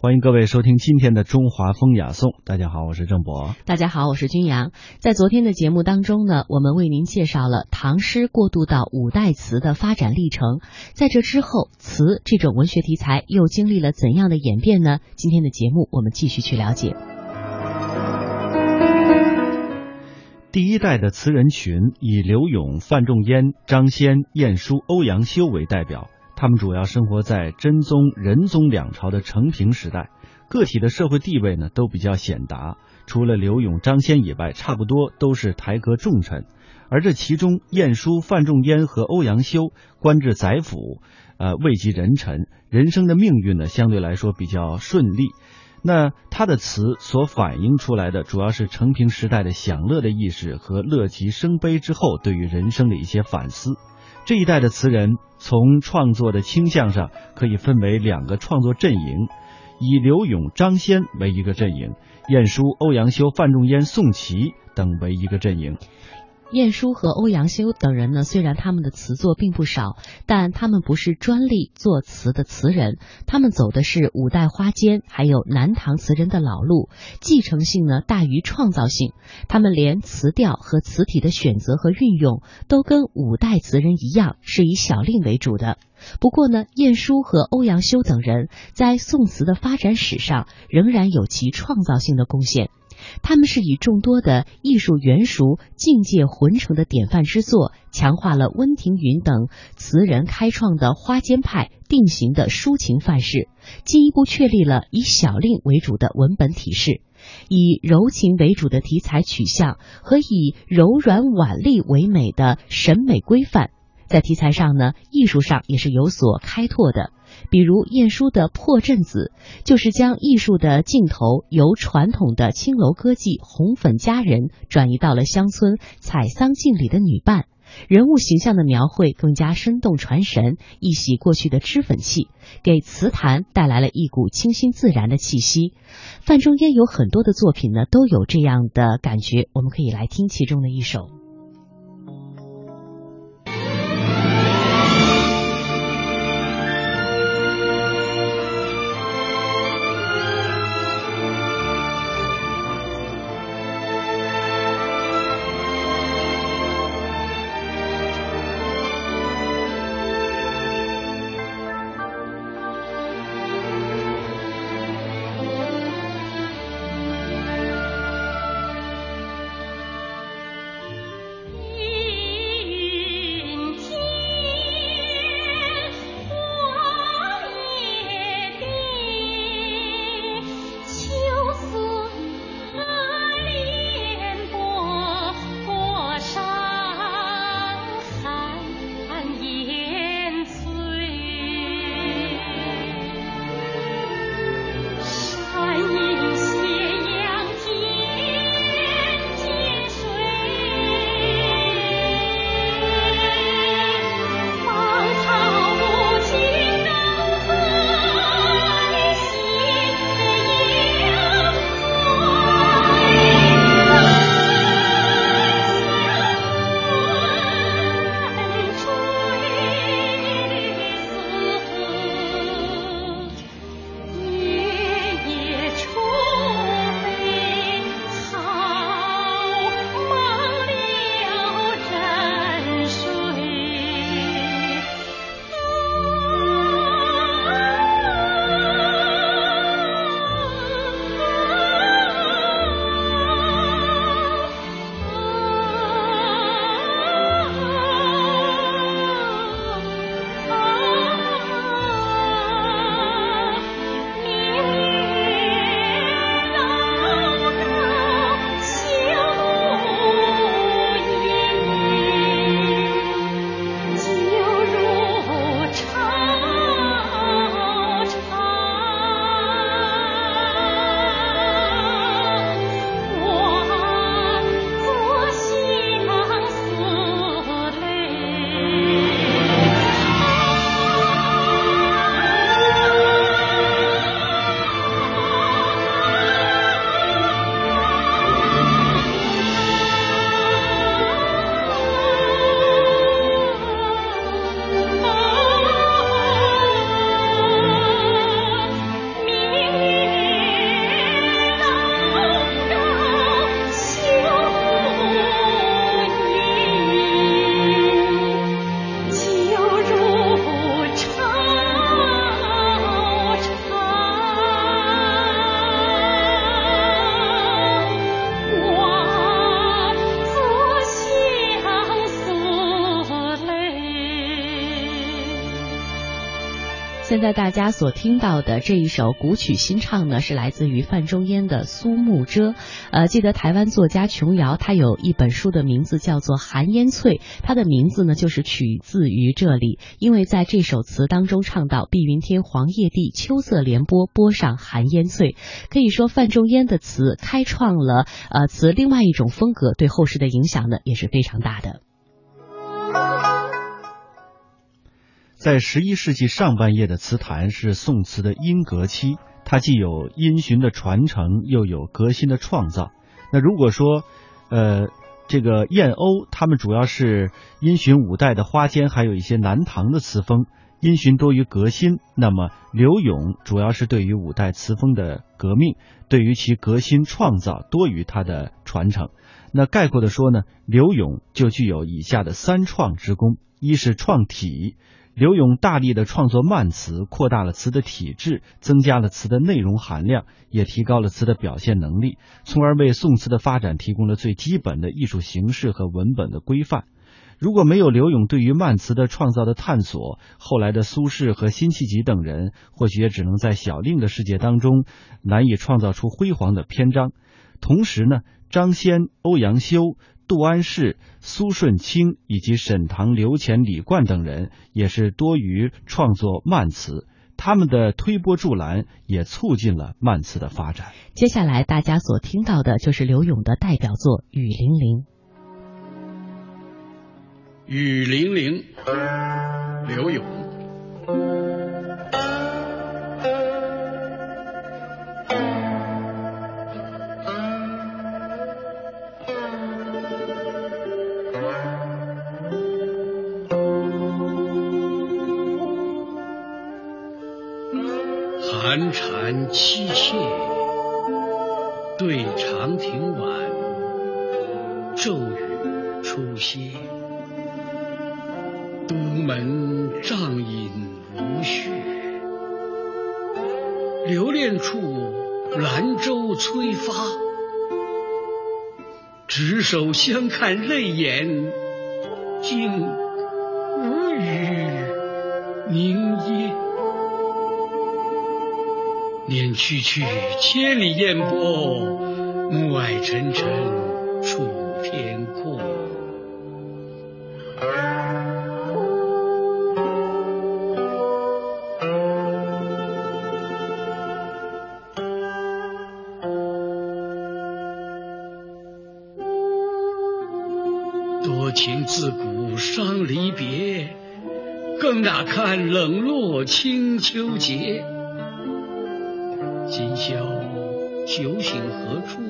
欢迎各位收听今天的中华风雅颂。大家好，我是郑博。大家好，我是君阳。在昨天的节目当中呢，我们为您介绍了唐诗过渡到五代词的发展历程。在这之后，词这种文学题材又经历了怎样的演变呢？今天的节目我们继续去了解。第一代的词人群以柳永、范仲淹、张先、晏殊、欧阳修为代表。他们主要生活在真宗、仁宗两朝的承平时代，个体的社会地位呢都比较显达。除了柳永、张先以外，差不多都是台阁重臣。而这其中，晏殊、范仲淹和欧阳修官至宰辅，呃，位极人臣，人生的命运呢相对来说比较顺利。那他的词所反映出来的，主要是承平时代的享乐的意识和乐极生悲之后对于人生的一些反思。这一代的词人从创作的倾向上可以分为两个创作阵营，以刘永、张先为一个阵营，晏殊、欧阳修、范仲淹、宋琦等为一个阵营。晏殊和欧阳修等人呢，虽然他们的词作并不少，但他们不是专利作词的词人，他们走的是五代花间还有南唐词人的老路，继承性呢大于创造性。他们连词调和词体的选择和运用，都跟五代词人一样，是以小令为主的。不过呢，晏殊和欧阳修等人在宋词的发展史上，仍然有其创造性的贡献。他们是以众多的艺术圆熟、境界浑成的典范之作，强化了温庭筠等词人开创的花间派定型的抒情范式，进一步确立了以小令为主的文本体式，以柔情为主的题材取向和以柔软婉丽为美的审美规范。在题材上呢，艺术上也是有所开拓的。比如晏殊的《破阵子》，就是将艺术的镜头由传统的青楼歌妓、红粉佳人，转移到了乡村采桑敬礼的女伴，人物形象的描绘更加生动传神，一洗过去的脂粉气，给词坛带来了一股清新自然的气息。范仲淹有很多的作品呢，都有这样的感觉，我们可以来听其中的一首。现在大家所听到的这一首古曲新唱呢，是来自于范仲淹的《苏幕遮》。呃，记得台湾作家琼瑶，他有一本书的名字叫做《寒烟翠》，他的名字呢就是取自于这里，因为在这首词当中唱到“碧云天，黄叶地，秋色连波，波上寒烟翠”。可以说，范仲淹的词开创了呃词另外一种风格，对后世的影响呢也是非常大的。在十一世纪上半叶的词坛是宋词的音革期，它既有音循的传承，又有革新的创造。那如果说，呃，这个燕鸥他们主要是因循五代的花间，还有一些南唐的词风，因循多于革新。那么柳永主要是对于五代词风的革命，对于其革新创造多于它的传承。那概括的说呢，柳永就具有以下的三创之功：一是创体。刘永大力的创作慢词，扩大了词的体制，增加了词的内容含量，也提高了词的表现能力，从而为宋词的发展提供了最基本的艺术形式和文本的规范。如果没有刘永对于慢词的创造的探索，后来的苏轼和辛弃疾等人，或许也只能在小令的世界当中，难以创造出辉煌的篇章。同时呢，张先、欧阳修。杜安世、苏舜清以及沈唐、刘乾、李冠等人也是多于创作慢词，他们的推波助澜也促进了慢词的发展。接下来大家所听到的就是刘勇的代表作《雨霖铃》。雨霖铃，留恋处，兰舟催发。执手相看泪眼，竟无语凝噎。念去去，千里烟波，暮霭沉沉楚天阔。情自古伤离别，更那堪冷落清秋节。今宵酒醒何处？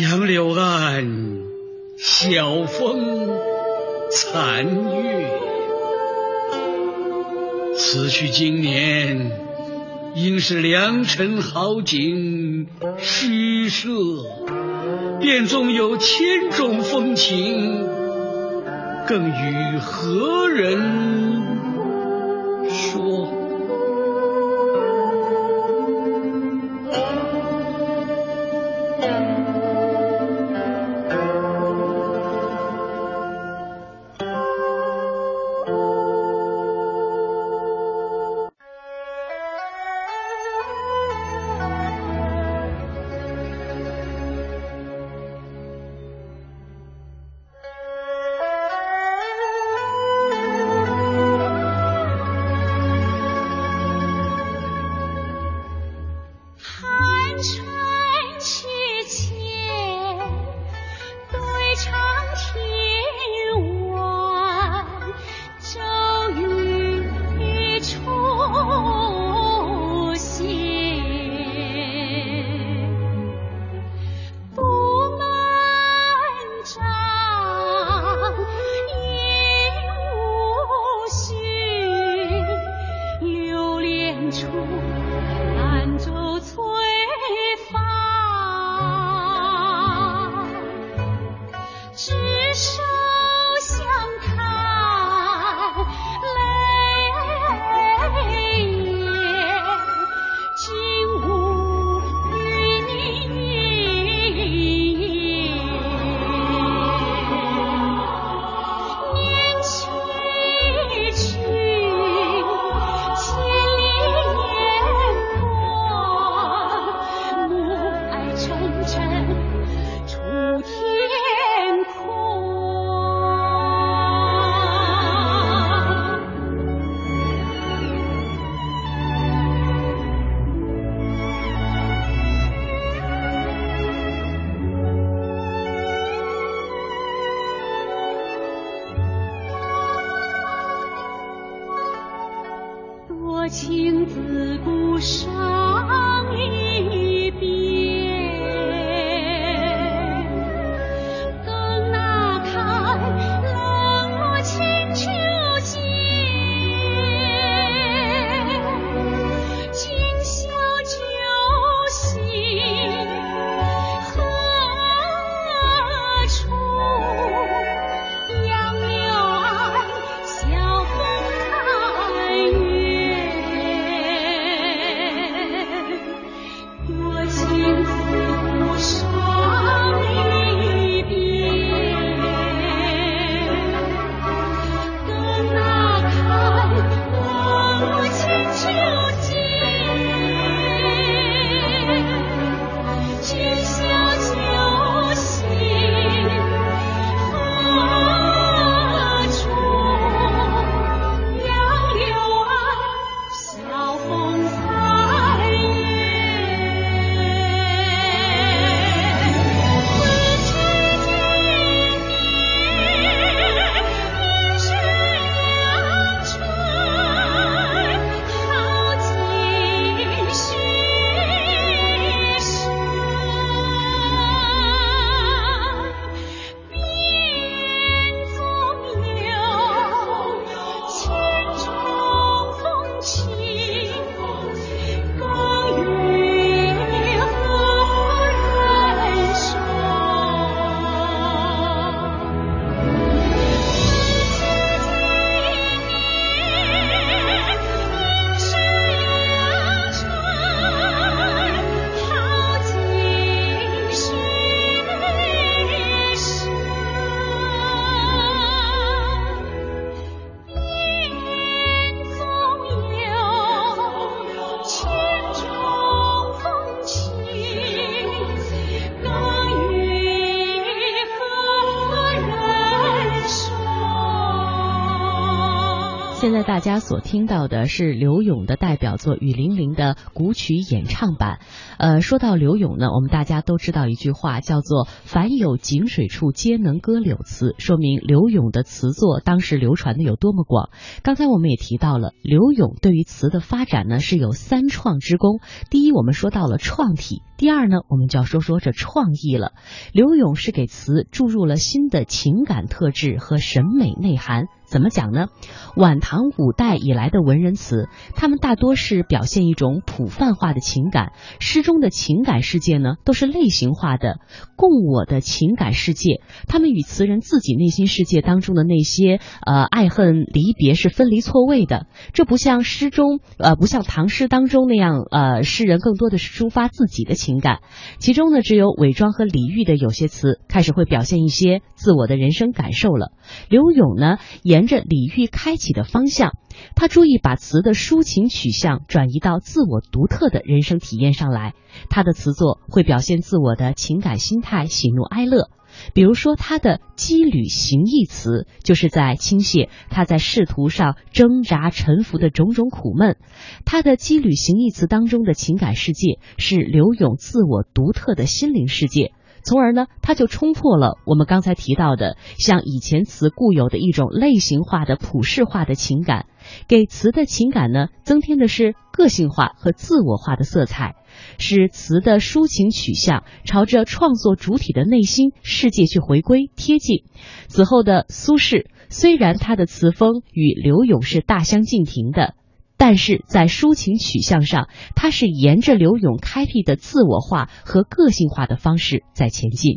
杨柳岸，晓风残月。此去经年，应是良辰好景虚设。便纵有千种风情，更与何人说？大家所听到的是刘勇的代表作《雨霖铃》的古曲演唱版。呃，说到刘勇呢，我们大家都知道一句话，叫做“凡有井水处，皆能歌柳词”，说明刘勇的词作当时流传的有多么广。刚才我们也提到了，刘勇对于词的发展呢是有三创之功。第一，我们说到了创体；第二呢，我们就要说说这创意了。刘勇是给词注入了新的情感特质和审美内涵。怎么讲呢？晚唐五代以来的文人词，他们大多是表现一种普泛化的情感，诗中的情感世界呢，都是类型化的，共我的情感世界。他们与词人自己内心世界当中的那些呃爱恨离别是分离错位的。这不像诗中呃，不像唐诗当中那样呃，诗人更多的是抒发自己的情感。其中呢，只有伪装和李煜的有些词开始会表现一些自我的人生感受了。刘勇呢，也。沿着李煜开启的方向，他注意把词的抒情取向转移到自我独特的人生体验上来。他的词作会表现自我的情感心态、喜怒哀乐。比如说，他的羁旅行役词，就是在倾泻他在仕途上挣扎沉浮的种种苦闷。他的羁旅行役词当中的情感世界，是刘勇自我独特的心灵世界。从而呢，他就冲破了我们刚才提到的像以前词固有的一种类型化的普世化的情感，给词的情感呢增添的是个性化和自我化的色彩，使词的抒情取向朝着创作主体的内心世界去回归贴近。此后的苏轼，虽然他的词风与柳永是大相径庭的。但是在抒情取向上，他是沿着刘勇开辟的自我化和个性化的方式在前进。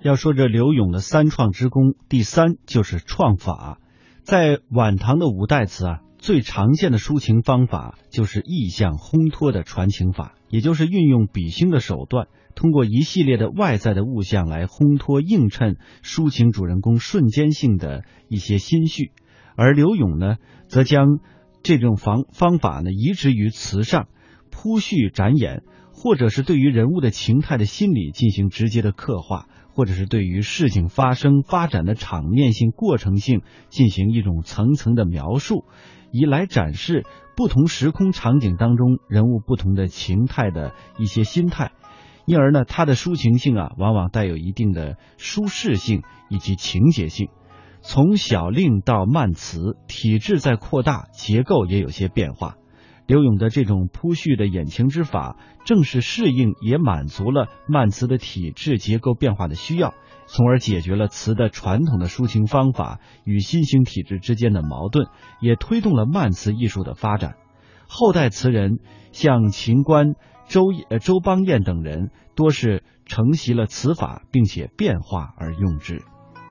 要说这刘勇的三创之功，第三就是创法。在晚唐的五代词啊，最常见的抒情方法就是意象烘托的传情法，也就是运用比兴的手段，通过一系列的外在的物象来烘托映衬抒情主人公瞬间性的一些心绪，而刘勇呢，则将这种方方法呢，移植于词上，铺叙展演，或者是对于人物的情态的心理进行直接的刻画，或者是对于事情发生发展的场面性、过程性进行一种层层的描述，以来展示不同时空场景当中人物不同的情态的一些心态，因而呢，它的抒情性啊，往往带有一定的舒适性以及情节性。从小令到慢词，体制在扩大，结构也有些变化。刘永的这种铺叙的演情之法，正是适应也满足了慢词的体制结构变化的需要，从而解决了词的传统的抒情方法与新兴体制之间的矛盾，也推动了慢词艺术的发展。后代词人像秦观、周呃周邦彦等人，多是承袭了词法，并且变化而用之。